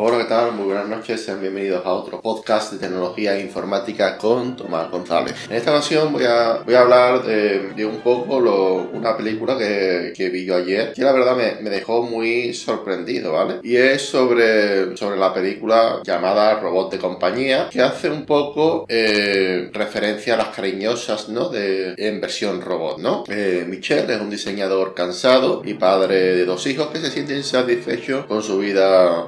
Hola, ¿qué tal? Muy buenas noches, sean bienvenidos a otro podcast de tecnología e informática con Tomás González. En esta ocasión voy a, voy a hablar de, un poco lo, una película que, que, vi yo ayer, que la verdad me, me, dejó muy sorprendido, ¿vale? Y es sobre, sobre la película llamada Robot de Compañía, que hace un poco eh, referencia a las cariñosas, ¿no? De, en versión robot, ¿no? Eh, Michelle es un diseñador cansado y padre de dos hijos que se siente insatisfecho con su vida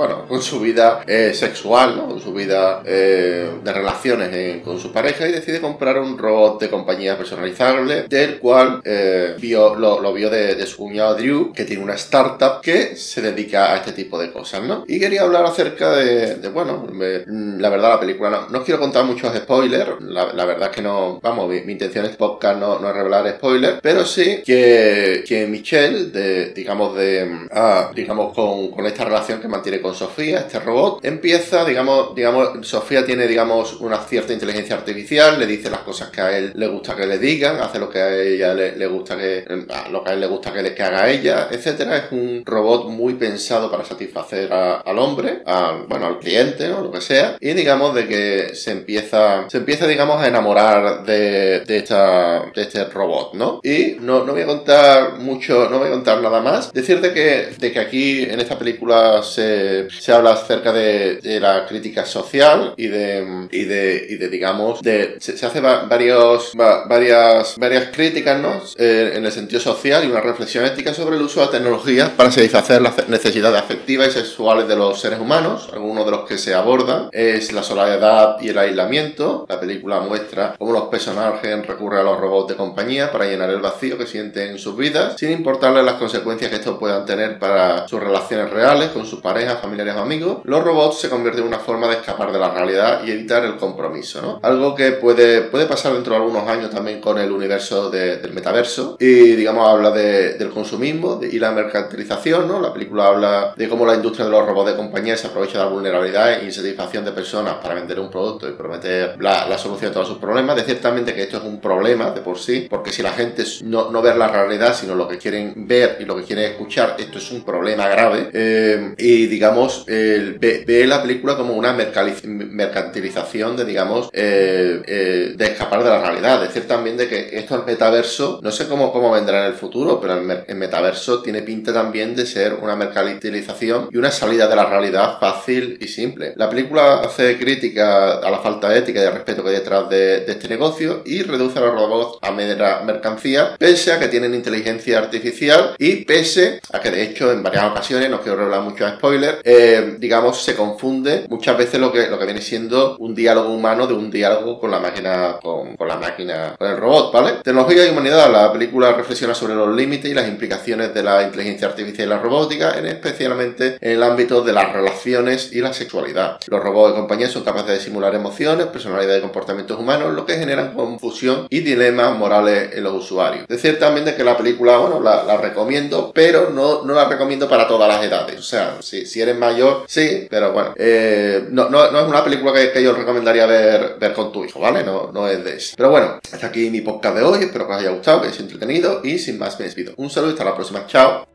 bueno, con su vida eh, sexual, ¿no? Con su vida eh, de relaciones con su pareja y decide comprar un robot de compañía personalizable del cual eh, vio, lo, vio de, su cuñado Drew, que tiene una startup que se dedica a este tipo de cosas, ¿no? Y quería hablar acerca de, bueno, la verdad la película, no, no quiero contar muchos spoilers, la, verdad es que no, vamos, mi, intención es podcast no, no es revelar spoilers, pero sí que, que Michelle, de, digamos, de, ah, digamos, con, con esta relación que mantiene con Sofía, este robot, empieza, digamos, digamos, Sofía tiene, digamos, una cierta inteligencia artificial, le dice las cosas que a él le gusta que le digan, hace lo que a ella le, gusta que, lo que a él le gusta que, le, que haga ella, etcétera. Es un robot muy pensado para satisfacer al hombre, al, bueno, al cliente, ¿no? Lo que sea. Y digamos de que se empieza, se empieza, digamos, a enamorar de, de esta, de este robot, ¿no? Y no, no voy a contar mucho, no voy a contar nada más. Decirte que, de que aquí en esta película se se, habla acerca de, la crítica social y de, y de, y de digamos, de, se, hace varios, varias, varias críticas, ¿no? Eh, en el sentido social y una reflexión ética sobre el uso de tecnologías para satisfacer las necesidades afectivas y sexuales de los seres humanos. Algunos de los que se abordan es la soledad y el aislamiento. La película muestra cómo los personajes recurren a los robots de compañía para llenar el vacío que sienten en sus vidas, sin importarles las consecuencias que estos puedan tener para sus relaciones reales con sus parejas, familiares o amigos, los robots se convierten en una forma de escapar de la realidad y evitar el compromiso, ¿no? Algo que puede, puede pasar dentro de algunos años también con el universo del metaverso y, digamos, habla del consumismo y la mercantilización, ¿no? La película habla de cómo la industria de los robots de compañía se aprovecha de la vulnerabilidad e insatisfacción de personas para vender un producto y prometer la, solución de todos sus problemas. De ciertamente que esto es un problema de por sí, porque si la gente no, no ve la realidad, sino lo que quieren ver y lo que quieren escuchar, esto es un problema grave. Eh, y, digamos, ve, la película como una mercantilización de, digamos, eh, eh, de escapar de la realidad. Decir también de que esto el metaverso, no sé cómo, cómo vendrá en el futuro, pero el, metaverso tiene pinta también de ser una mercantilización y una salida de la realidad fácil y simple. La película hace crítica a la falta ética y de respeto que hay detrás de, este negocio y reduce a los robots a mera mercancía, pese a que tienen inteligencia artificial y pese a que de hecho en varias ocasiones, no quiero hablar mucho de spoilers, eh, digamos, se confunde muchas veces lo que, lo que viene siendo un diálogo humano de un diálogo con la máquina, con, la máquina, con el robot, ¿vale? Tecnología y humanidad, la película reflexiona sobre los límites y las implicaciones de la inteligencia artificial y la robótica, en especialmente en el ámbito de las relaciones y la sexualidad. Los robots de compañía son capaces de simular emociones, personalidad y comportamientos humanos, lo que generan confusión y dilemas morales en los usuarios. Decir también de que la película, bueno, la, recomiendo, pero no, no la recomiendo para todas las edades. O sea, si, si eres mayor, sí, pero bueno, eh, no, no, es una película que, yo recomendaría ver, ver con tu hijo, ¿vale? No, no es de eso. Pero bueno, hasta aquí mi podcast de hoy, espero que os haya gustado, que os haya entretenido y sin más me despido. Un saludo y hasta la próxima, chao.